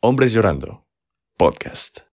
Hombres Llorando, podcast.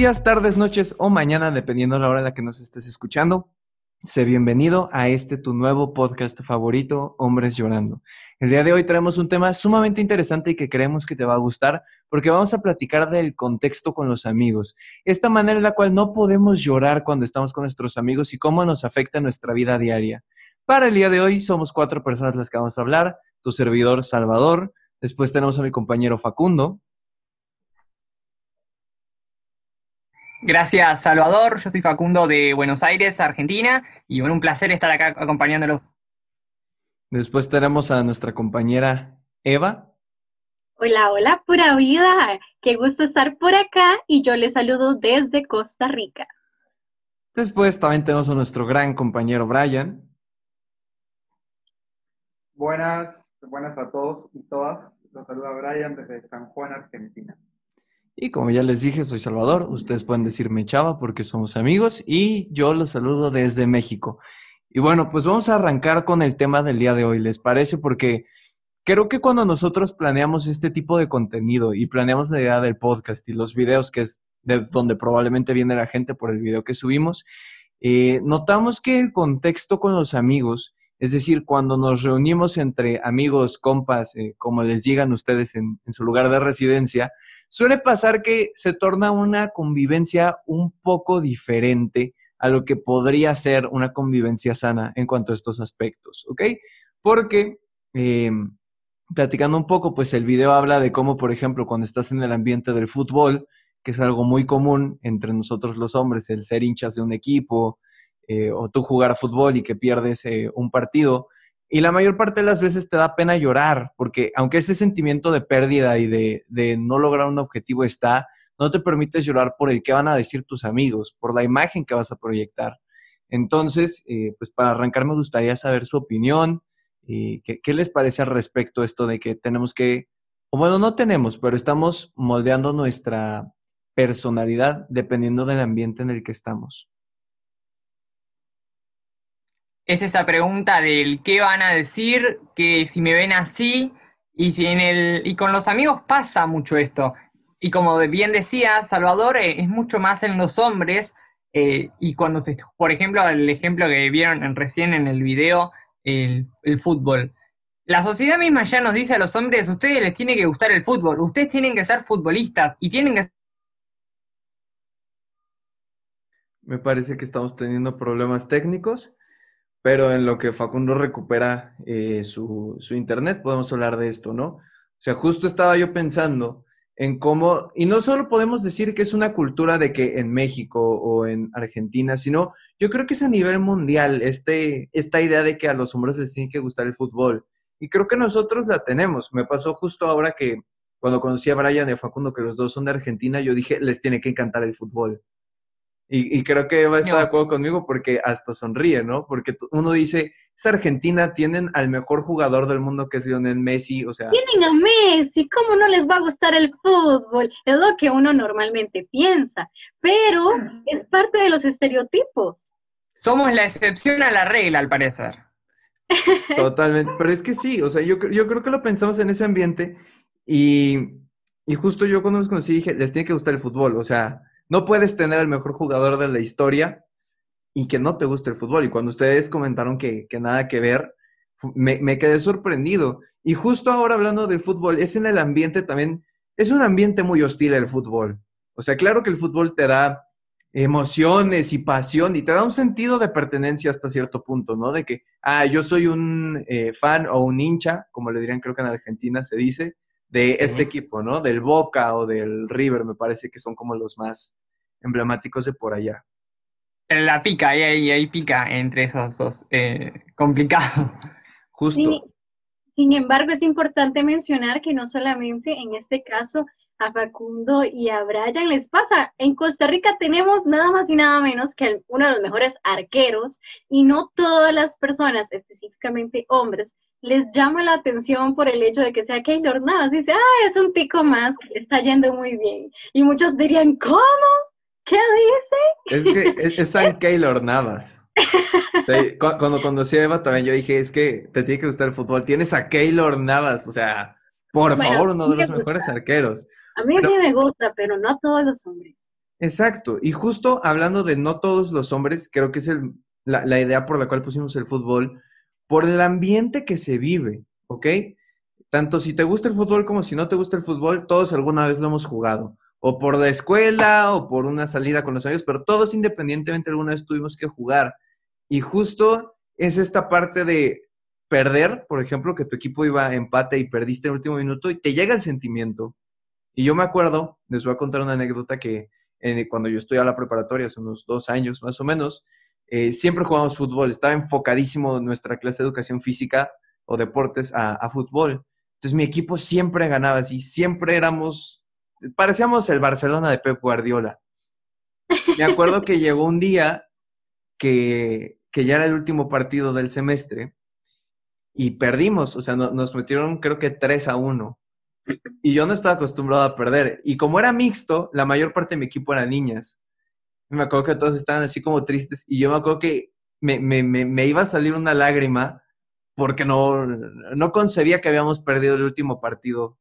Días, tardes, noches o mañana, dependiendo de la hora en la que nos estés escuchando. Sé bienvenido a este tu nuevo podcast favorito, Hombres Llorando. El día de hoy traemos un tema sumamente interesante y que creemos que te va a gustar porque vamos a platicar del contexto con los amigos. Esta manera en la cual no podemos llorar cuando estamos con nuestros amigos y cómo nos afecta nuestra vida diaria. Para el día de hoy somos cuatro personas las que vamos a hablar. Tu servidor Salvador, después tenemos a mi compañero Facundo, Gracias, Salvador. Yo soy Facundo de Buenos Aires, Argentina, y bueno, un placer estar acá acompañándolos. Después tenemos a nuestra compañera Eva. Hola, hola, pura vida. Qué gusto estar por acá y yo les saludo desde Costa Rica. Después también tenemos a nuestro gran compañero Brian. Buenas, buenas a todos y todas. Los saluda Brian desde San Juan, Argentina. Y como ya les dije, soy Salvador. Ustedes pueden decirme Chava porque somos amigos y yo los saludo desde México. Y bueno, pues vamos a arrancar con el tema del día de hoy, ¿les parece? Porque creo que cuando nosotros planeamos este tipo de contenido y planeamos la idea del podcast y los videos, que es de donde probablemente viene la gente por el video que subimos, eh, notamos que el contexto con los amigos es decir, cuando nos reunimos entre amigos, compas, eh, como les digan ustedes en, su lugar de residencia, suele pasar que se torna una convivencia un poco diferente a lo que podría ser una convivencia sana en cuanto a estos aspectos, ¿ok? Porque, em, platicando un poco, pues el video habla de cómo, por ejemplo, cuando estás en el ambiente del fútbol, que es algo muy común entre nosotros los hombres, el ser hinchas de un equipo, eh, o tú jugar fútbol y que pierdes eh, un partido. Y la mayor parte de las veces te da pena llorar, porque aunque ese sentimiento de pérdida y de, no lograr un objetivo está, no te permites llorar por el que van a decir tus amigos, por la imagen que vas a proyectar. Entonces, eh, pues para arrancar me gustaría saber su opinión. ¿qué, ¿Qué les parece al respecto esto de que tenemos que, o bueno, no tenemos, pero estamos moldeando nuestra personalidad dependiendo del ambiente en el que estamos? Es esa pregunta del qué van a decir, que si me ven así, y si en el, y con los amigos pasa mucho esto. Y como bien decía Salvador, eh, es mucho más en los hombres, eh, y cuando se, por ejemplo, el ejemplo que vieron recién en el video, el, el fútbol. La sociedad misma ya nos dice a los hombres, ustedes les tiene que gustar el fútbol, ustedes tienen que ser futbolistas y tienen que Me parece que estamos teniendo problemas técnicos. Pero en lo que Facundo recupera eh, su, internet, podemos hablar de esto, ¿no? O sea, justo estaba yo pensando en cómo, y no solo podemos decir que es una cultura de que en México o en Argentina, sino yo creo que es a nivel mundial este, esta idea de que a los hombres les tiene que gustar el fútbol. Y creo que nosotros la tenemos. Me pasó justo ahora que cuando conocí a Brian y a Facundo, que los dos son de Argentina, yo dije, les tiene que encantar el fútbol. Y, creo que va a estar de acuerdo conmigo porque hasta sonríe, ¿no? Porque uno dice, es Argentina, tienen al mejor jugador del mundo que es Lionel Messi, o sea... Tienen a Messi, ¿cómo no les va a gustar el fútbol? Es lo que uno normalmente piensa, pero es parte de los estereotipos. Somos la excepción a la regla, al parecer. Totalmente, pero es que sí, o sea, yo, yo creo que lo pensamos en ese ambiente y, y justo yo cuando los conocí dije, les tiene que gustar el fútbol, o sea no puedes tener el mejor jugador de la historia y que no te guste el fútbol. Y cuando ustedes comentaron que, nada que ver, me, quedé sorprendido. Y justo ahora hablando del fútbol, es en el ambiente también, es un ambiente muy hostil el fútbol. O sea, claro que el fútbol te da emociones y pasión y te da un sentido de pertenencia hasta cierto punto, ¿no? De que, ah, yo soy un eh, fan o un hincha, como le dirían creo que en Argentina se dice, de este equipo, ¿no? Del Boca o del River, me parece que son como los más emblemáticos de por allá. La pica, ahí, ahí, pica entre esos dos, eh, complicado. Justo. Sin embargo, es importante mencionar que no solamente en este caso a Facundo y a Brian les pasa. En Costa Rica tenemos nada más y nada menos que uno de los mejores arqueros y no todas las personas, específicamente hombres, les llama la atención por el hecho de que sea Keylor Navas. Dice, ah, es un tico más que le está yendo muy bien. Y muchos dirían, ¿cómo? ¿Qué dice? Es que es, San Keylor Navas. Cuando conocí a Eva también yo dije, es que te tiene que gustar el fútbol. Tienes a Keylor Navas, o sea, por favor, uno de los mejores arqueros. A mí sí me gusta, pero no todos los hombres. Exacto. Y justo hablando de no todos los hombres, creo que es la, la idea por la cual pusimos el fútbol por el ambiente que se vive, ¿ok? Tanto si te gusta el fútbol como si no te gusta el fútbol, todos alguna vez lo hemos jugado. O por la escuela o por una salida con los amigos, pero todos independientemente alguna vez tuvimos que jugar. Y justo es esta parte de perder, por ejemplo, que tu equipo iba a empate y perdiste en el último minuto y te llega el sentimiento. Y yo me acuerdo, les voy a contar una anécdota que cuando yo estoy a la preparatoria, hace unos dos años más o menos, eh, siempre jugamos fútbol, estaba enfocadísimo nuestra clase de educación física o deportes a, fútbol. Entonces mi equipo siempre ganaba, así siempre éramos, parecíamos el Barcelona de Pep Guardiola. Me acuerdo que llegó un día que, ya era el último partido del semestre y perdimos, o sea, nos metieron creo que 3 a 1. Y yo no estaba acostumbrado a perder. Y como era mixto, la mayor parte de mi equipo eran niñas me acuerdo que todos estaban así como tristes y yo me acuerdo que me, iba a salir una lágrima porque no, no concebía que habíamos perdido el último partido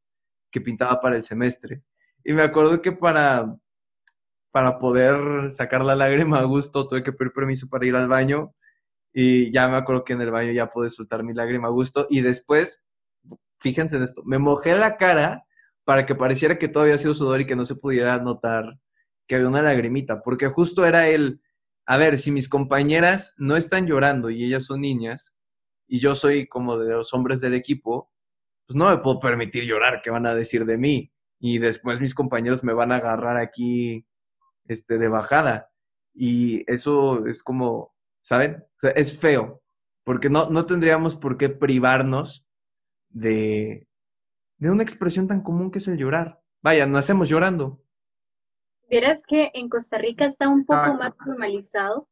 que pintaba para el semestre. Y me acuerdo que para, para poder sacar la lágrima a gusto tuve que pedir permiso para ir al baño y ya me acuerdo que en el baño ya pude soltar mi lágrima a gusto y después, fíjense en esto, me mojé la cara para que pareciera que todavía hacía sudor y que no se pudiera notar que había una lagrimita, porque justo era el, a ver, si mis compañeras no están llorando y ellas son niñas, y yo soy como de los hombres del equipo, pues no me puedo permitir llorar, ¿qué van a decir de mí? Y después mis compañeros me van a agarrar aquí este, de bajada. Y eso es como, ¿saben? O sea, es feo, porque no, no tendríamos por qué privarnos de, de una expresión tan común que es el llorar. Vaya, nacemos llorando. Verás que en Costa Rica está un poco más normalizado.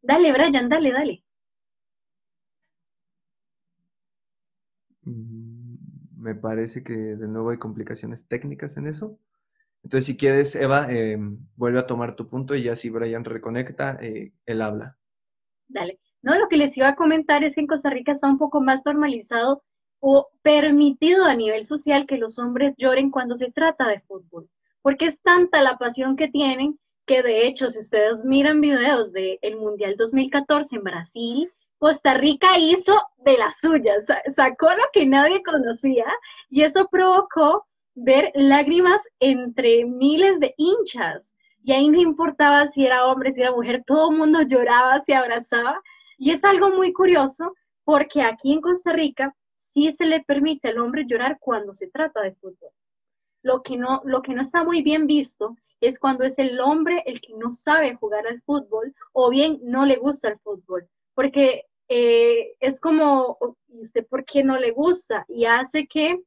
Dale, Brian, dale, dale. Mm, me parece que de nuevo hay complicaciones técnicas en eso. Entonces, si quieres, Eva, em, vuelve a tomar tu punto y ya si Brian reconecta, eh, él habla. Dale. No, lo que les iba a comentar es que en Costa Rica está un poco más normalizado o permitido a nivel social que los hombres lloren cuando se trata de fútbol porque es tanta la pasión que tienen que de hecho, si ustedes miran videos del Mundial 2014 en Brasil, Costa Rica hizo de las suyas, sacó lo que nadie conocía y eso provocó ver lágrimas entre miles de hinchas. Y ahí no importaba si era hombre, si era mujer, todo el mundo lloraba, se abrazaba. Y es algo muy curioso porque aquí en Costa Rica sí se le permite al hombre llorar cuando se trata de fútbol. Lo que no, lo que no está muy bien visto es cuando es el hombre el que no sabe jugar al fútbol o bien no le gusta el fútbol, porque eh, es como, ¿y usted por qué no le gusta? Y hace que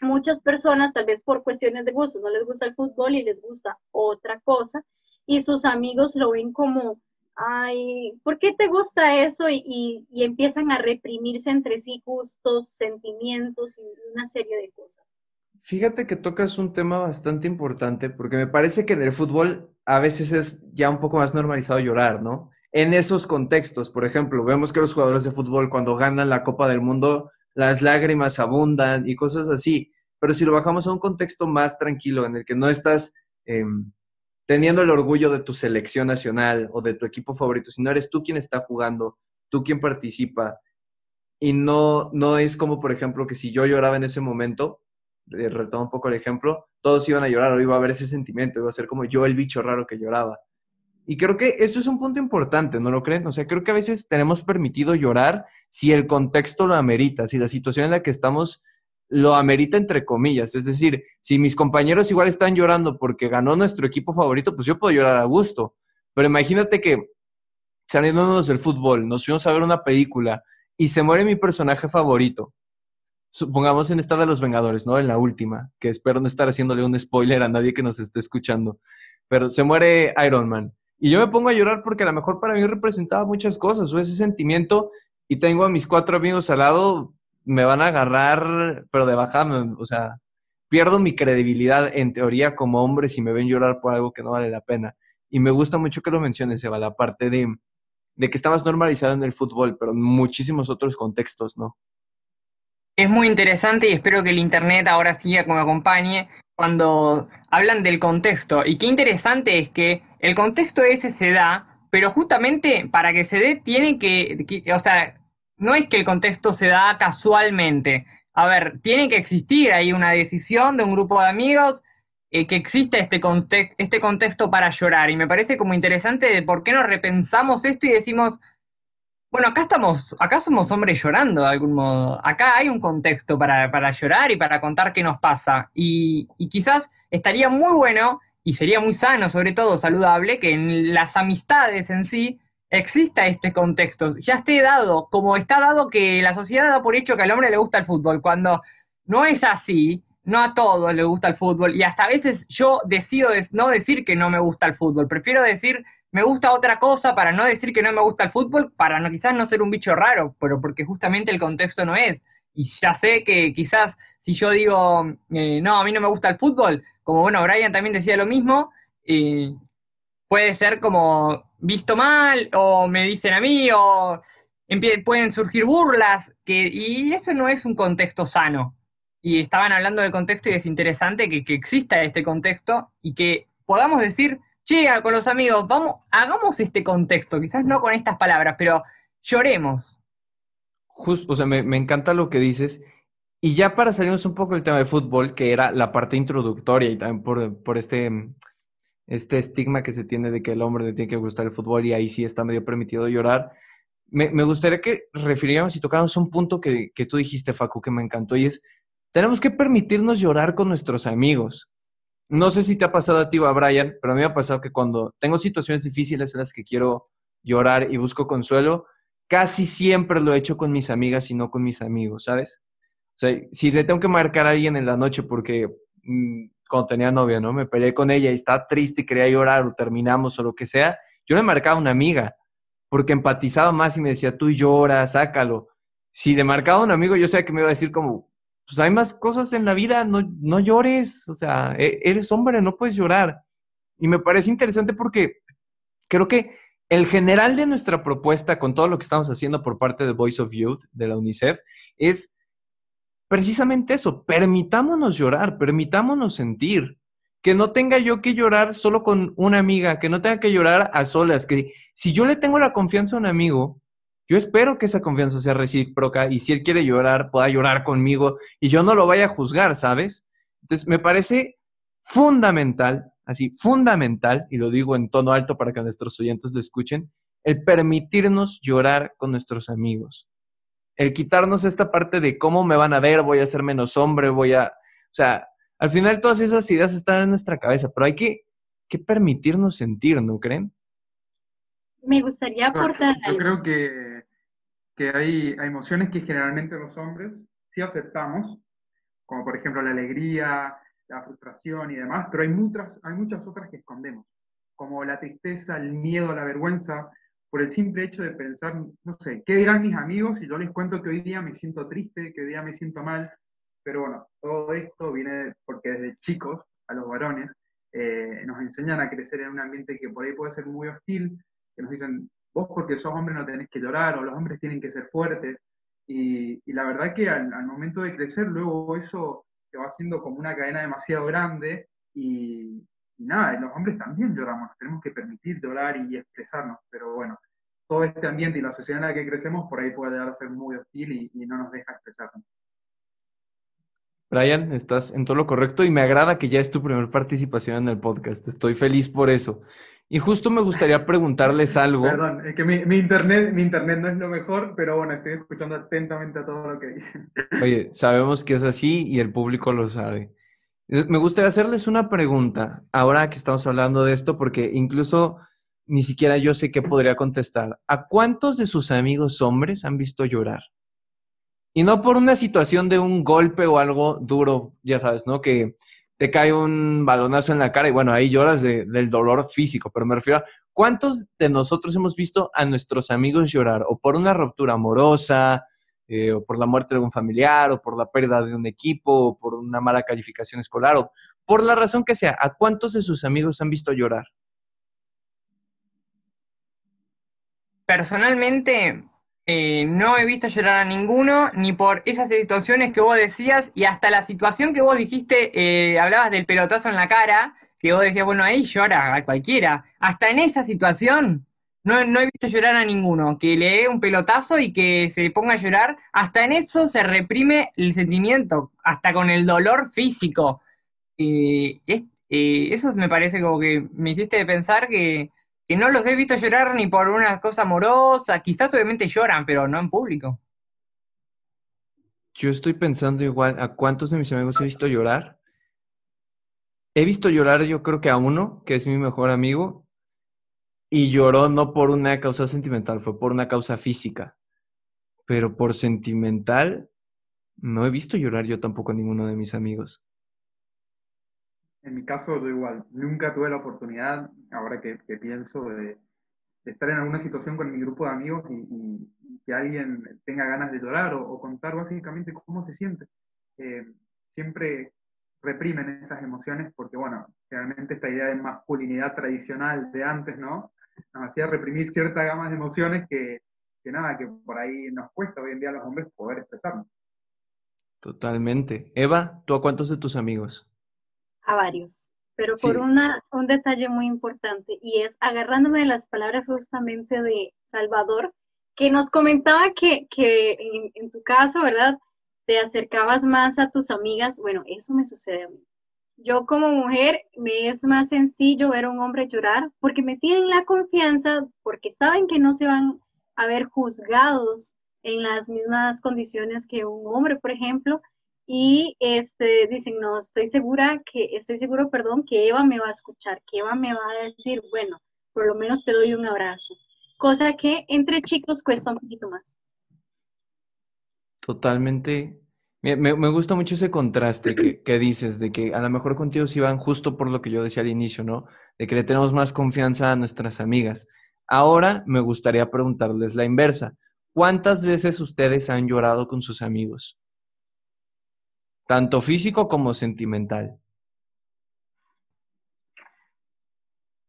muchas personas, tal vez por cuestiones de gusto, no les gusta el fútbol y les gusta otra cosa, y sus amigos lo ven como, ay, ¿por qué te gusta eso? Y, y empiezan a reprimirse entre sí gustos, sentimientos y una serie de cosas. Fíjate que tocas un tema bastante importante porque me parece que en el fútbol a veces es ya un poco más normalizado llorar, ¿no? En esos contextos, por ejemplo, vemos que los jugadores de fútbol cuando ganan la Copa del Mundo, las lágrimas abundan y cosas así. Pero si lo bajamos a un contexto más tranquilo en el que no estás em, teniendo el orgullo de tu selección nacional o de tu equipo favorito, sino eres tú quien está jugando, tú quien participa, y no, no es como, por ejemplo, que si yo lloraba en ese momento, retomo un poco el ejemplo, todos iban a llorar o iba a haber ese sentimiento, iba a ser como yo el bicho raro que lloraba. Y creo que eso es un punto importante, ¿no lo creen? O sea, creo que a veces tenemos permitido llorar si el contexto lo amerita, si la situación en la que estamos lo amerita entre comillas. Es decir, si mis compañeros igual están llorando porque ganó nuestro equipo favorito, pues yo puedo llorar a gusto. Pero imagínate que saliéndonos del fútbol, nos fuimos a ver una película y se muere mi personaje favorito supongamos en esta de los Vengadores, ¿no? En la última, que espero no estar haciéndole un spoiler a nadie que nos esté escuchando, pero se muere Iron Man. Y yo me pongo a llorar porque a lo mejor para mí representaba muchas cosas, o ese sentimiento, y tengo a mis cuatro amigos al lado, me van a agarrar, pero de bajada, o sea, pierdo mi credibilidad en teoría como hombre si me ven llorar por algo que no vale la pena. Y me gusta mucho que lo menciones, Eva, la parte de, de que estabas normalizado en el fútbol, pero en muchísimos otros contextos, ¿no? Es muy interesante y espero que el Internet ahora siga como acompañe cuando hablan del contexto. Y qué interesante es que el contexto ese se da, pero justamente para que se dé tiene que, o sea, no es que el contexto se da casualmente. A ver, tiene que existir ahí una decisión de un grupo de amigos eh, que exista este, este contexto para llorar. Y me parece como interesante de por qué no repensamos esto y decimos, bueno, acá estamos, acá somos hombres llorando de algún modo. Acá hay un contexto para, para llorar y para contar qué nos pasa. Y, y, quizás estaría muy bueno y sería muy sano, sobre todo saludable, que en las amistades en sí exista este contexto. Ya esté dado, como está dado que la sociedad da por hecho que al hombre le gusta el fútbol, cuando no es así, no a todos le gusta el fútbol y hasta a veces yo decido no decir que no me gusta el fútbol, prefiero decir me gusta otra cosa para no decir que no me gusta el fútbol, para no quizás no ser un bicho raro, pero porque justamente el contexto no es. Y ya sé que quizás si yo digo, eh, no, a mí no me gusta el fútbol, como bueno, Brian también decía lo mismo, puede ser como visto mal, o me dicen a mí, o pueden surgir burlas, que, y eso no es un contexto sano y estaban hablando de contexto y es interesante que, exista este contexto y que podamos decir, che, con los amigos, vamos, hagamos este contexto, quizás no con estas palabras, pero lloremos. Justo, o sea, me, encanta lo que dices. Y ya para salirnos un poco del tema de fútbol, que era la parte introductoria y también por, por este, este estigma que se tiene de que el hombre le tiene que gustar el fútbol y ahí sí está medio permitido llorar, me, me gustaría que refiriéramos y tocáramos un punto que, que tú dijiste, Facu, que me encantó, y es tenemos que permitirnos llorar con nuestros amigos. No sé si te ha pasado a ti o a Brian, pero a mí me ha pasado que cuando tengo situaciones difíciles en las que quiero llorar y busco consuelo, casi siempre lo he hecho con mis amigas y no con mis amigos, ¿sabes? O sea, si le tengo que marcar a alguien en la noche porque mm, cuando tenía novia, ¿no? Me peleé con ella y está triste y quería llorar o terminamos o lo que sea, yo le marcaba a una amiga porque empatizaba más y me decía, tú llora, sácalo. Si le marcaba a un amigo, yo sabía que me iba a decir como, pues hay más cosas en la vida, no, no llores, o sea, e, eres hombre, no puedes llorar. Y me parece interesante porque creo que el general de nuestra propuesta con todo lo que estamos haciendo por parte de Voice of Youth, de la UNICEF, es precisamente eso, permitámonos llorar, permitámonos sentir, que no tenga yo que llorar solo con una amiga, que no tenga que llorar a solas, que si yo le tengo la confianza a un amigo, yo espero que esa confianza sea recíproca y si él quiere llorar, pueda llorar conmigo y yo no lo vaya a juzgar, ¿sabes? Entonces, me parece fundamental, así, fundamental, y lo digo en tono alto para que nuestros oyentes lo escuchen, el permitirnos llorar con nuestros amigos. El quitarnos esta parte de cómo me van a ver, voy a ser menos hombre, voy a... O sea, al final todas esas ideas están en nuestra cabeza, pero hay que, que permitirnos sentir, ¿no creen? Me gustaría aportar. Yo, creo que, que hay, hay, emociones que generalmente los hombres sí aceptamos, como por ejemplo la alegría, la frustración y demás, pero hay muchas, hay muchas otras que escondemos, como la tristeza, el miedo, la vergüenza, por el simple hecho de pensar, no sé, ¿qué dirán mis amigos si yo les cuento que hoy día me siento triste, que hoy día me siento mal? Pero bueno, todo esto viene porque desde chicos, a los varones, eh, nos enseñan a crecer en un ambiente que por ahí puede ser muy hostil, que nos dicen, vos porque sos hombre no tenés que llorar, o los hombres tienen que ser fuertes. Y, y la verdad que al, al, momento de crecer, luego eso se va haciendo como una cadena demasiado grande y, y nada, los hombres también lloramos, tenemos que permitir llorar y expresarnos, pero bueno, todo este ambiente y la sociedad en la que crecemos por ahí puede llegar a ser muy hostil y, y no nos deja expresarnos. Brian, estás en todo lo correcto y me agrada que ya es tu primera participación en el podcast. Estoy feliz por eso. Y justo me gustaría preguntarles algo. Perdón, es que mi, internet, mi internet no es lo mejor, pero bueno, estoy escuchando atentamente a todo lo que dicen. Oye, sabemos que es así y el público lo sabe. Eh, me gustaría hacerles una pregunta, ahora que estamos hablando de esto, porque incluso ni siquiera yo sé qué podría contestar. ¿A cuántos de sus amigos hombres han visto llorar? Y no por una situación de un golpe o algo duro, ya sabes, ¿no? Que te cae un balonazo en la cara y bueno, ahí lloras del dolor físico, pero me refiero a cuántos de nosotros hemos visto a nuestros amigos llorar o por una ruptura amorosa, eh, o por la muerte de algún familiar, o por la pérdida de un equipo, o por una mala calificación escolar, o por la razón que sea, ¿a cuántos de sus amigos han visto llorar? Personalmente, eh, no he visto llorar a ninguno, ni por esas situaciones que vos decías, y hasta la situación que vos dijiste, eh, hablabas del pelotazo en la cara, que vos decías, bueno, ahí llora a cualquiera. Hasta en esa situación no, no he visto llorar a ninguno, que le dé un pelotazo y que se ponga a llorar. Hasta en eso se reprime el sentimiento, hasta con el dolor físico. Eh, eso me parece como que me hiciste pensar que que no los he visto llorar ni por una cosa amorosa, quizás obviamente lloran, pero no en público. Yo estoy pensando igual, ¿a cuántos de mis amigos he visto llorar? He visto llorar yo creo que a uno, que es mi mejor amigo, y lloró no por una causa sentimental, fue por una causa física. Pero por sentimental, no he visto llorar yo tampoco a ninguno de mis amigos. En mi caso, yo igual, nunca tuve la oportunidad, ahora que, pienso, de, estar en alguna situación con mi grupo de amigos y, que alguien tenga ganas de llorar o, contar básicamente cómo se siente. Eh, siempre reprimen esas emociones porque, bueno, realmente esta idea de masculinidad tradicional de antes, ¿no? Nos hacía reprimir cierta gama de emociones que, que nada, que por ahí nos cuesta hoy en día a los hombres poder expresarnos. Totalmente. Eva, ¿tú a cuántos de tus amigos? A varios, pero por una, un detalle muy importante y es agarrándome de las palabras justamente de Salvador, que nos comentaba que, en, tu caso, ¿verdad? Te acercabas más a tus amigas. Bueno, eso me sucede a mí. Yo como mujer me es más sencillo ver a un hombre llorar porque me tienen la confianza, porque saben que no se van a ver juzgados en las mismas condiciones que un hombre, por ejemplo, y este, dicen, no, estoy segura que, estoy seguro, perdón, que Eva me va a escuchar, que Eva me va a decir, bueno, por lo menos te doy un abrazo. Cosa que entre chicos cuesta un poquito más. Totalmente. Me, me, gusta mucho ese contraste que, que, dices, de que a lo mejor contigo sí van justo por lo que yo decía al inicio, ¿no? De que le tenemos más confianza a nuestras amigas. Ahora me gustaría preguntarles la inversa. ¿Cuántas veces ustedes han llorado con sus amigos? Tanto físico como sentimental?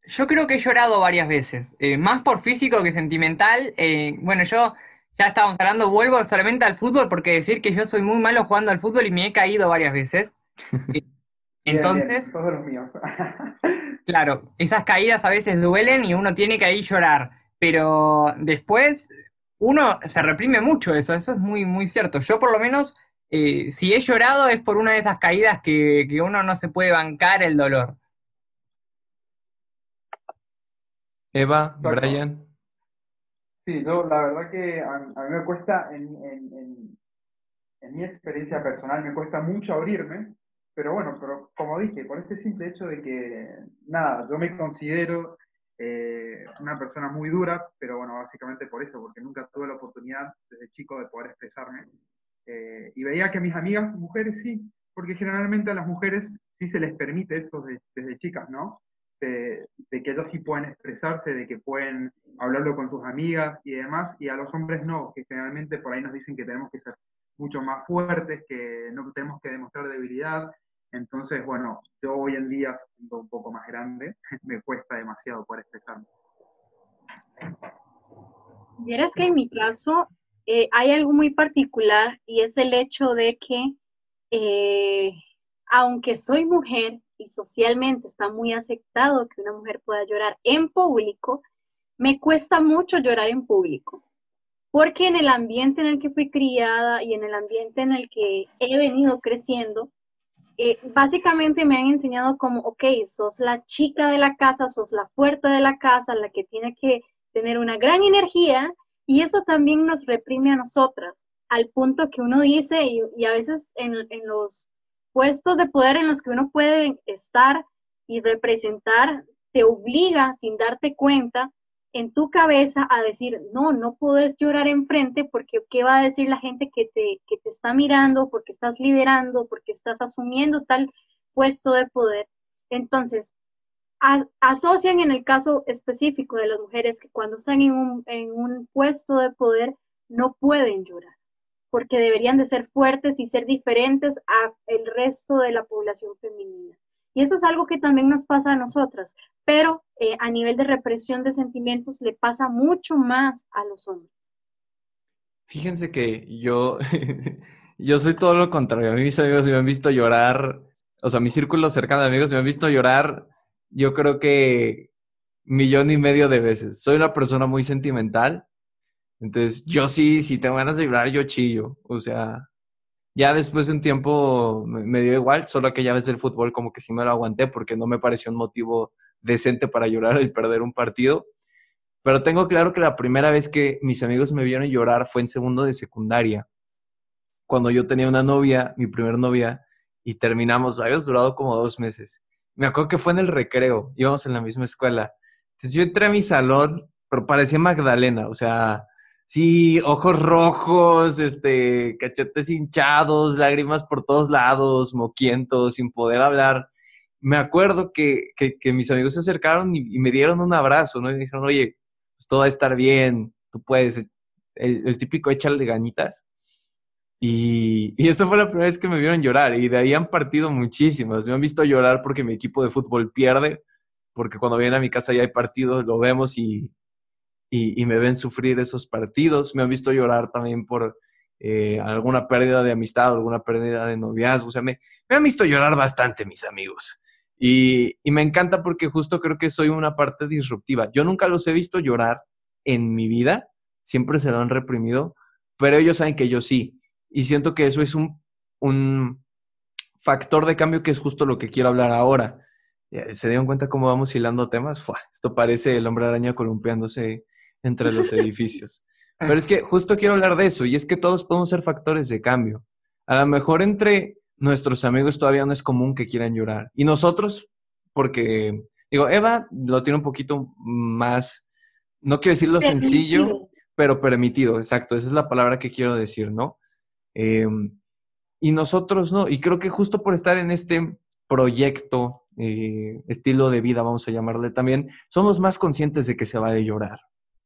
Yo creo que he llorado varias veces, eh, más por físico que sentimental. Eh, bueno, yo ya estábamos hablando, vuelvo solamente al fútbol porque decir que yo soy muy malo jugando al fútbol y me he caído varias veces. Entonces, todos los míos. claro, esas caídas a veces duelen y uno tiene que ahí llorar, pero después uno se reprime mucho eso, eso es muy, muy cierto. Yo por lo menos eh, si he llorado es por una de esas caídas que, uno no se puede bancar el dolor. Eva, Brian. Sí, yo la verdad que a, mí me cuesta, en, mi experiencia personal, me cuesta mucho abrirme, pero bueno, pero como dije, por este simple hecho de que, nada, yo me considero eh, una persona muy dura, pero bueno, básicamente por eso, porque nunca tuve la oportunidad desde chico de poder expresarme. Eh, y veía que mis amigas mujeres sí, porque generalmente a las mujeres sí se les permite esto desde, chicas, ¿no? De, que ellas sí pueden expresarse, de que pueden hablarlo con sus amigas y demás, y a los hombres no, que generalmente por ahí nos dicen que tenemos que ser mucho más fuertes, que no tenemos que demostrar debilidad. Entonces, bueno, yo hoy en día, siendo un poco más grande, me cuesta demasiado poder expresarme. Vieras que en mi caso, eh, hay algo muy particular y es el hecho de que eh, aunque soy mujer y socialmente está muy aceptado que una mujer pueda llorar en público, me cuesta mucho llorar en público. Porque en el ambiente en el que fui criada y en el ambiente en el que he venido creciendo, eh, básicamente me han enseñado como, ok, sos la chica de la casa, sos la fuerte de la casa, la que tiene que tener una gran energía y eso también nos reprime a nosotras, al punto que uno dice, y, a veces en, los puestos de poder en los que uno puede estar y representar, te obliga sin darte cuenta en tu cabeza a decir, no, no puedes llorar enfrente porque qué va a decir la gente que te, que te está mirando, porque estás liderando, porque estás asumiendo tal puesto de poder. Entonces, asocian en el caso específico de las mujeres que cuando están en un, en un puesto de poder no pueden llorar, porque deberían de ser fuertes y ser diferentes a el resto de la población femenina. Y eso es algo que también nos pasa a nosotras, pero eh, a nivel de represión de sentimientos le pasa mucho más a los hombres. Fíjense que yo, yo soy todo lo contrario. A mí mis amigos me han visto llorar, o sea, mi círculo cercano de amigos me han visto llorar yo creo que millón y medio de veces. Soy una persona muy sentimental. Entonces, yo sí, si tengo ganas de llorar, yo chillo. O sea, ya después de un tiempo me, dio igual, solo aquella vez del fútbol como que sí me lo aguanté porque no me pareció un motivo decente para llorar y perder un partido. Pero tengo claro que la primera vez que mis amigos me vieron llorar fue en segundo de secundaria. Cuando yo tenía una novia, mi primer novia, y terminamos, habíamos durado como dos meses me acuerdo que fue en el recreo, íbamos en la misma escuela. Entonces yo entré a mi salón, pero parecía Magdalena, o sea, sí, ojos rojos, este, cachetes hinchados, lágrimas por todos lados, moquientos, sin poder hablar. Me acuerdo que, que, mis amigos se acercaron y, me dieron un abrazo, ¿no? Y dijeron, oye, pues todo va a estar bien, tú puedes, el, el típico échale ganitas. Y, y esa fue la primera vez que me vieron llorar y de ahí han partido muchísimas. Me han visto llorar porque mi equipo de fútbol pierde, porque cuando vienen a mi casa ya hay partidos, lo vemos y, y, me ven sufrir esos partidos. Me han visto llorar también por eh, alguna pérdida de amistad, alguna pérdida de noviazgo. O sea, me, me han visto llorar bastante mis amigos. Y, y me encanta porque justo creo que soy una parte disruptiva. Yo nunca los he visto llorar en mi vida, siempre se lo han reprimido, pero ellos saben que yo sí. Y siento que eso es un, un factor de cambio que es justo lo que quiero hablar ahora. ¿Se dieron cuenta cómo vamos hilando temas? esto parece el hombre araña columpiándose entre los edificios. Pero es que justo quiero hablar de eso, y es que todos podemos ser factores de cambio. A lo mejor entre nuestros amigos todavía no es común que quieran llorar. Y nosotros, porque, digo, Eva lo tiene un poquito más, no quiero decir lo sencillo, pero permitido, exacto, esa es la palabra que quiero decir, ¿no? Em, y nosotros no, y creo que justo por estar en este proyecto, eh, estilo de vida, vamos a llamarle también, somos más conscientes de que se va a llorar,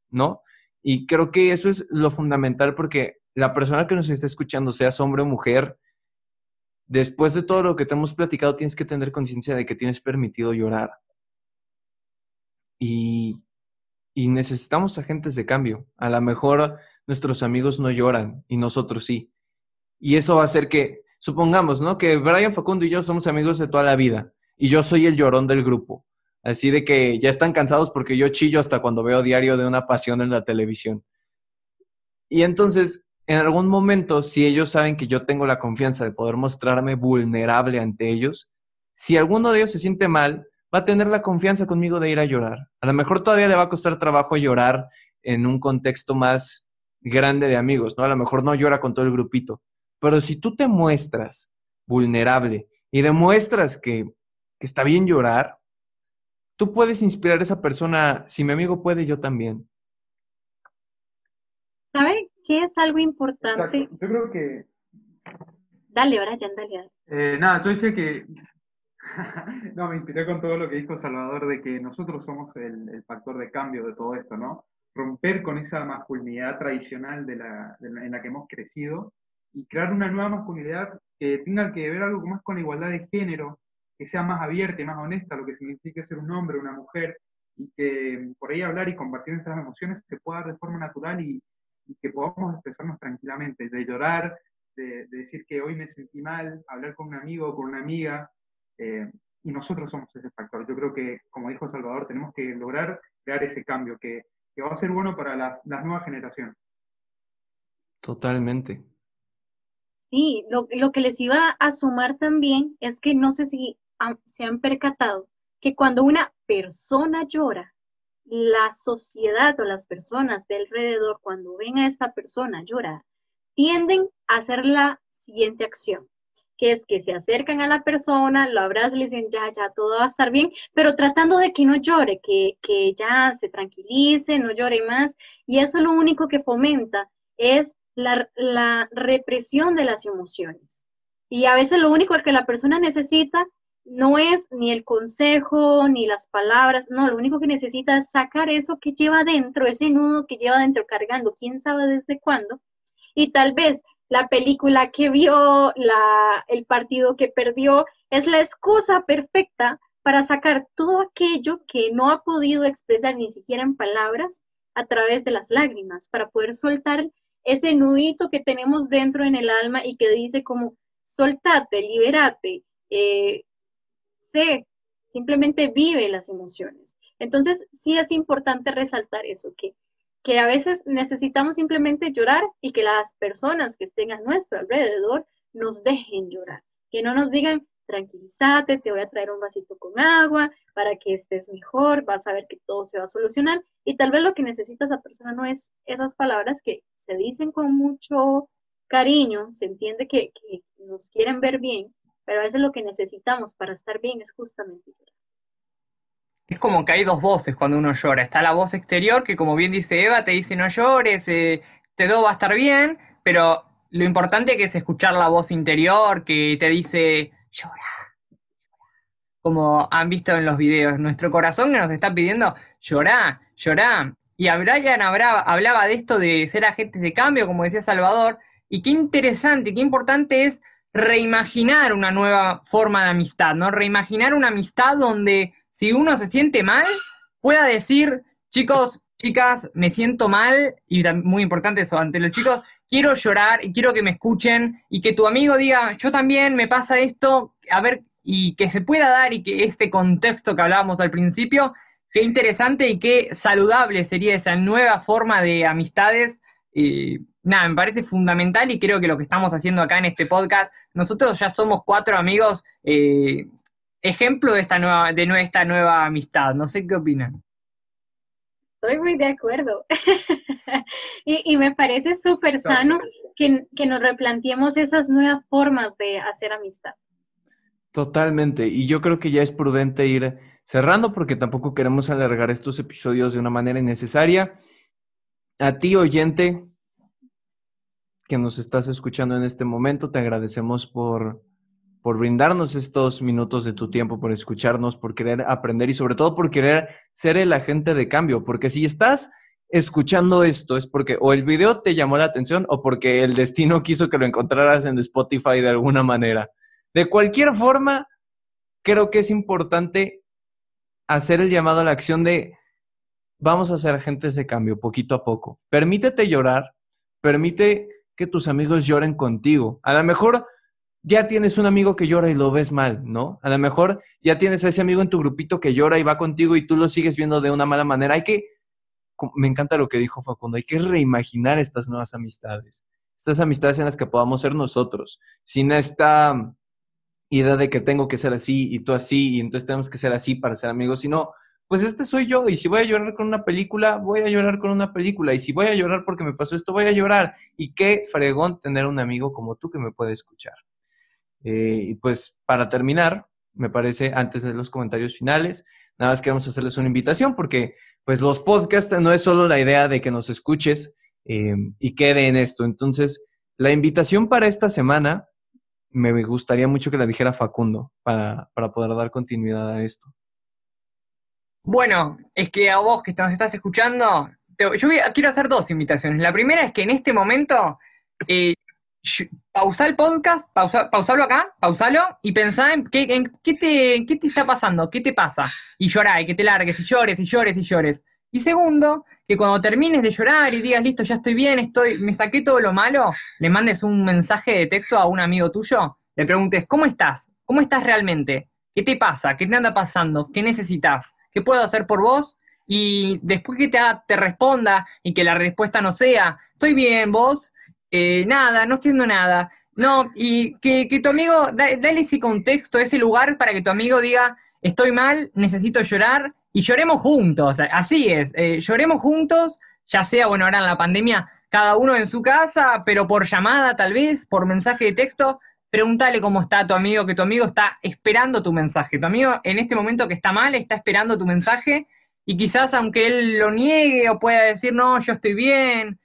¿no? Y creo que eso es lo fundamental porque la persona que nos está escuchando, seas hombre o mujer, después de todo lo que te hemos platicado, tienes que tener conciencia de que tienes permitido llorar. Y, y necesitamos agentes de cambio. A lo mejor nuestros amigos no lloran y nosotros sí. Y eso va a hacer que, supongamos, ¿no? Que Brian Facundo y yo somos amigos de toda la vida y yo soy el llorón del grupo. Así de que ya están cansados porque yo chillo hasta cuando veo diario de una pasión en la televisión. Y entonces, en algún momento, si ellos saben que yo tengo la confianza de poder mostrarme vulnerable ante ellos, si alguno de ellos se siente mal, va a tener la confianza conmigo de ir a llorar. A lo mejor todavía le va a costar trabajo llorar en un contexto más grande de amigos, ¿no? A lo mejor no llora con todo el grupito, pero si tú te muestras vulnerable y demuestras que, está bien llorar, tú puedes inspirar a esa persona. Si mi amigo puede, yo también. ¿Sabe qué es algo importante? Yo creo que... Dale, Brian, dale. Eh, nada, yo decía que... no, me inspiré con todo lo que dijo Salvador de que nosotros somos el, factor de cambio de todo esto, ¿no? Romper con esa masculinidad tradicional de la, en la que hemos crecido y crear una nueva masculinidad que tenga que ver algo más con la igualdad de género, que sea más abierta y más honesta, lo que significa ser un hombre, una mujer, y que por ahí hablar y compartir nuestras emociones se pueda dar de forma natural y, que podamos expresarnos tranquilamente, de llorar, de, decir que hoy me sentí mal, hablar con un amigo o con una amiga, eh, y nosotros somos ese factor. Yo creo que, como dijo Salvador, tenemos que lograr crear ese cambio que, va a ser bueno para las nuevas generaciones. Totalmente. Sí, lo, que les iba a sumar también es que no sé si se han percatado que cuando una persona llora, la sociedad o las personas de alrededor, cuando ven a esta persona llorar, tienden a hacer la siguiente acción. que es que se acercan a la persona, lo abrazan le dicen, ya, ya, todo va a estar bien, pero tratando de que no llore, que, que ya se tranquilice, no llore más. Y eso lo único que fomenta es la, represión de las emociones. Y a veces lo único que la persona necesita no es ni el consejo, ni las palabras, no, lo único que necesita es sacar eso que lleva dentro, ese nudo que lleva dentro cargando, quién sabe desde cuándo, y tal vez la película que vio, la, el partido que perdió, es la excusa perfecta para sacar todo aquello que no ha podido expresar ni siquiera en palabras a través de las lágrimas, para poder soltar ese nudito que tenemos dentro en el alma y que dice como, soltate, liberate, eh, sé, simplemente vive las emociones. Entonces, sí es importante resaltar eso, que, que a veces necesitamos simplemente llorar y que las personas que estén a nuestro alrededor nos dejen llorar, que no nos digan, tranquilízate, te voy a traer un vasito con agua para que estés mejor, vas a ver que todo se va a solucionar. Y tal vez lo que necesita esa persona no es esas palabras que se dicen con mucho cariño, se entiende que, que nos quieren ver bien, pero a veces lo que necesitamos para estar bien es justamente. Es como que hay dos voces cuando uno llora. Está la voz exterior que, como bien dice Eva, te dice no llores, eh, te todo va a estar bien, pero lo importante que es escuchar la voz interior que te dice llora. Como han visto en los videos, nuestro corazón nos está pidiendo llora, llora. Y a Brian hablaba de esto de ser agentes de cambio, como decía Salvador, y qué interesante, qué importante es reimaginar una nueva forma de amistad, ¿no? Reimaginar una amistad donde si uno se siente mal, pueda decir, chicos, chicas, me siento mal, y muy importante eso, ante los chicos, quiero llorar y quiero que me escuchen, y que tu amigo diga, yo también me pasa esto, a ver, y que se pueda dar y que este contexto que hablábamos al principio, qué interesante y qué saludable sería esa nueva forma de amistades. Nada, me parece fundamental y creo que lo que estamos haciendo acá en este podcast nosotros ya somos cuatro amigos, eh, ejemplo de esta nueva, de nuestra nueva amistad. No sé qué opinan. Estoy muy de acuerdo. y, me parece súper sano que, que nos replanteemos esas nuevas formas de hacer amistad. Totalmente. Y yo creo que ya es prudente ir cerrando porque tampoco queremos alargar estos episodios de una manera innecesaria. A ti, oyente, que nos estás escuchando en este momento. Te agradecemos por, por brindarnos estos minutos de tu tiempo, por escucharnos, por querer aprender y sobre todo por querer ser el agente de cambio. Porque si estás escuchando esto es porque o el video te llamó la atención o porque el destino quiso que lo encontraras en Spotify de alguna manera. De cualquier forma, creo que es importante hacer el llamado a la acción de vamos a ser agentes de cambio poquito a poco. Permítete llorar, permite que tus amigos lloren contigo. A lo mejor ya tienes un amigo que llora y lo ves mal, ¿no? A lo mejor ya tienes a ese amigo en tu grupito que llora y va contigo y tú lo sigues viendo de una mala manera. Hay que, me encanta lo que dijo Facundo, hay que reimaginar estas nuevas amistades, estas amistades en las que podamos ser nosotros, sin esta idea de que tengo que ser así y tú así y entonces tenemos que ser así para ser amigos, sino pues este soy yo y si voy a llorar con una película, voy a llorar con una película y si voy a llorar porque me pasó esto, voy a llorar. Y qué fregón tener un amigo como tú que me puede escuchar. Eh, y pues para terminar, me parece, antes de los comentarios finales, nada más queremos hacerles una invitación porque pues los podcasts no es solo la idea de que nos escuches eh, y quede en esto. Entonces, la invitación para esta semana me gustaría mucho que la dijera Facundo para, para poder dar continuidad a esto. Bueno, es que a vos que nos estás escuchando, yo quiero hacer dos invitaciones. La primera es que en este momento eh, pausa el podcast, pausa, pausalo acá, pausalo y pensá en, qué, qué, te, qué te está pasando, qué te pasa. Y llorá, y que te largues, y llores, y llores, y llores. Y segundo, que cuando termines de llorar y digas, listo, ya estoy bien, estoy, me saqué todo lo malo, le mandes un mensaje de texto a un amigo tuyo, le preguntes, ¿cómo estás? ¿Cómo estás realmente? ¿Qué te pasa? ¿Qué te anda pasando? ¿Qué necesitas? ¿Qué puedo hacer por vos? Y después que te, te responda y que la respuesta no sea, estoy bien, vos, eh, nada, no estoy haciendo nada. No, y que, tu amigo, dale ese contexto, ese lugar para que tu amigo diga, estoy mal, necesito llorar y lloremos juntos. Así es, eh, lloremos juntos, ya sea, bueno, ahora en la pandemia, cada uno en su casa, pero por llamada tal vez, por mensaje de texto, pregúntale cómo está tu amigo, que tu amigo está esperando tu mensaje. Tu amigo en este momento que está mal está esperando tu mensaje y quizás aunque él lo niegue o pueda decir, no, yo estoy bien,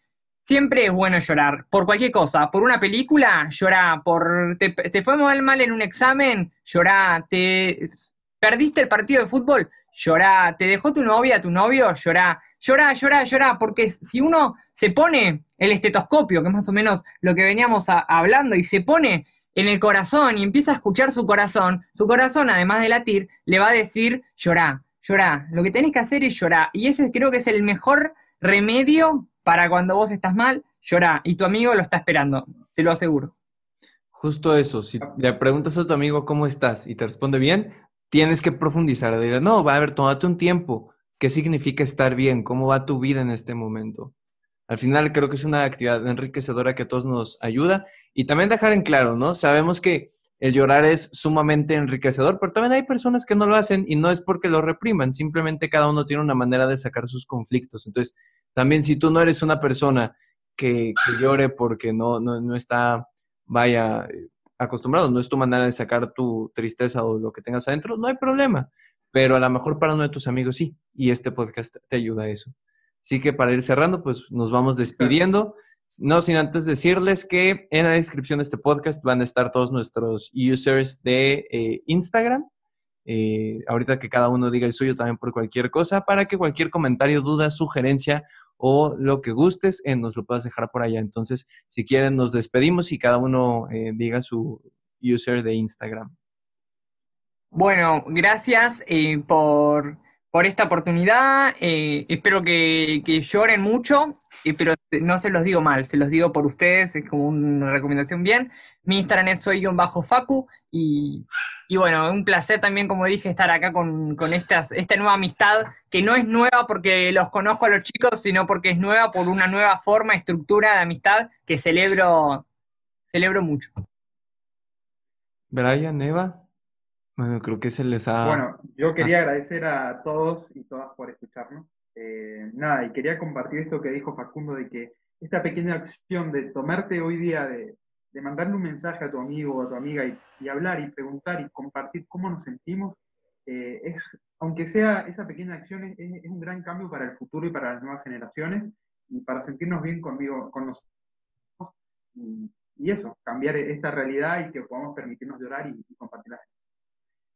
siempre es bueno llorar. Por cualquier cosa, por una película, llorá. Por, te, te fue mal, mal en un examen, llorá. Te perdiste el partido de fútbol, llorá. Te dejó tu novia, tu novio, llorá. Llorá, llorá, llorá. Porque si uno se pone el estetoscopio, que es más o menos lo que veníamos hablando, y se pone en el corazón y empieza a escuchar su corazón, su corazón, además de latir, le va a decir, llorá, llorá. Lo que tenés que hacer es llorar. Y ese creo que es el mejor remedio para cuando vos estás mal, llorá. Y tu amigo lo está esperando, te lo aseguro. Justo eso, si le preguntas a tu amigo cómo estás y te responde bien, tienes que profundizar. Dirás, no, va a ver, tómate un tiempo. ¿Qué significa estar bien? ¿Cómo va tu vida en este momento? Al final creo que es una actividad enriquecedora que a todos nos ayuda y también dejar en claro, ¿no? Sabemos que el llorar es sumamente enriquecedor, pero también hay personas que no lo hacen y no es porque lo repriman, simplemente cada uno tiene una manera de sacar sus conflictos. Entonces, también si tú no eres una persona que, llore porque no, no, no está, vaya, acostumbrado, no es tu manera de sacar tu tristeza o lo que tengas adentro, no hay problema. Pero a lo mejor para uno de tus amigos sí, y este podcast te ayuda a eso. Así que para ir cerrando, pues nos vamos despidiendo. No sin antes decirles que en la descripción de este podcast van a estar todos nuestros users de eh, Instagram. Eh, ahorita que cada uno diga el suyo también por cualquier cosa, para que cualquier comentario, duda, sugerencia o lo que gustes, eh, nos lo puedas dejar por allá. Entonces, si quieren, nos despedimos y cada uno diga su user de Instagram. Bueno, gracias por por esta oportunidad. Eh, espero que, lloren mucho, eh, pero no se los digo mal, se los digo por ustedes, es como una recomendación bien. Mi Instagram es soy-facu y, y bueno, un placer también, como dije, estar acá con, estas, esta nueva amistad, que no es nueva porque los conozco a los chicos, sino porque es nueva por una nueva forma, estructura de amistad que celebro, celebro mucho. Brian, Eva. Bueno, creo que se les ha... Bueno, yo quería agradecer a todos y todas por escucharnos. Eh, nada, y quería compartir esto que dijo Facundo de que esta pequeña acción de tomarte hoy día, de, mandarle un mensaje a tu amigo o a tu amiga y, hablar y preguntar y compartir cómo nos sentimos, eh, es, aunque sea esa pequeña acción, es, un gran cambio para el futuro y para las nuevas generaciones y para sentirnos bien conmigo, con nosotros. Y, y eso, cambiar esta realidad y que podamos permitirnos llorar y, y compartirla.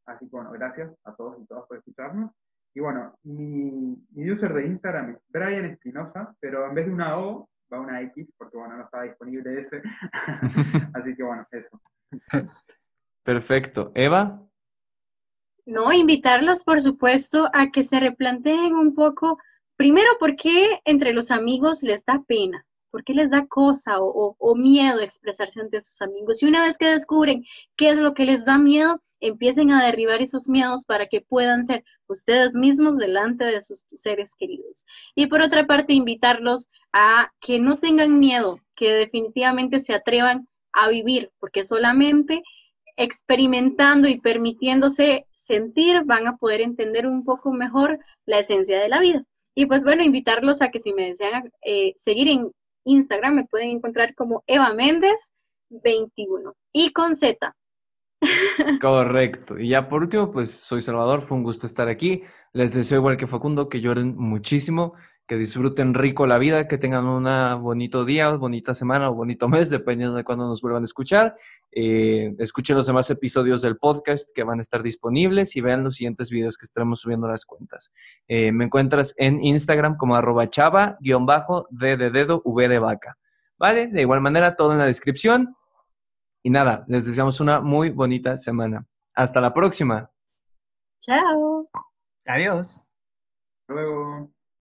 Así que bueno, gracias a todos y todas por escucharnos. Y bueno, mi, user de Instagram es Brian Espinosa, pero en vez de una O va una X, porque bueno, no estaba disponible ese. Así que bueno, eso. Perfecto. Eva. No, invitarlos, por supuesto, a que se replanteen un poco, primero, ¿por qué entre los amigos les da pena? ¿Por qué les da cosa o, o miedo expresarse ante sus amigos? Y una vez que descubren qué es lo que les da miedo, empiecen a derribar esos miedos para que puedan ser ustedes mismos delante de sus seres queridos. Y por otra parte, invitarlos a que no tengan miedo, que definitivamente se atrevan a vivir, porque solamente experimentando y permitiéndose sentir van a poder entender un poco mejor la esencia de la vida. Y pues bueno, invitarlos a que si me desean eh, seguir en Instagram, me pueden encontrar como Eva Méndez 21 y con Z, Correcto. Y ya por último, pues soy Salvador, fue un gusto estar aquí. Les deseo igual que Facundo que lloren muchísimo, que disfruten rico la vida, que tengan un bonito día, bonita semana o bonito mes, dependiendo de cuándo nos vuelvan a escuchar. Eh, escuchen los demás episodios del podcast que van a estar disponibles y vean los siguientes videos que estaremos subiendo las cuentas. Eh, me encuentras en Instagram como arroba chava, guion bajo, de dedo. ¿Vale? De igual manera, todo en la descripción. Y nada, les deseamos una muy bonita semana. Hasta la próxima. Chao. Adiós. Hasta luego.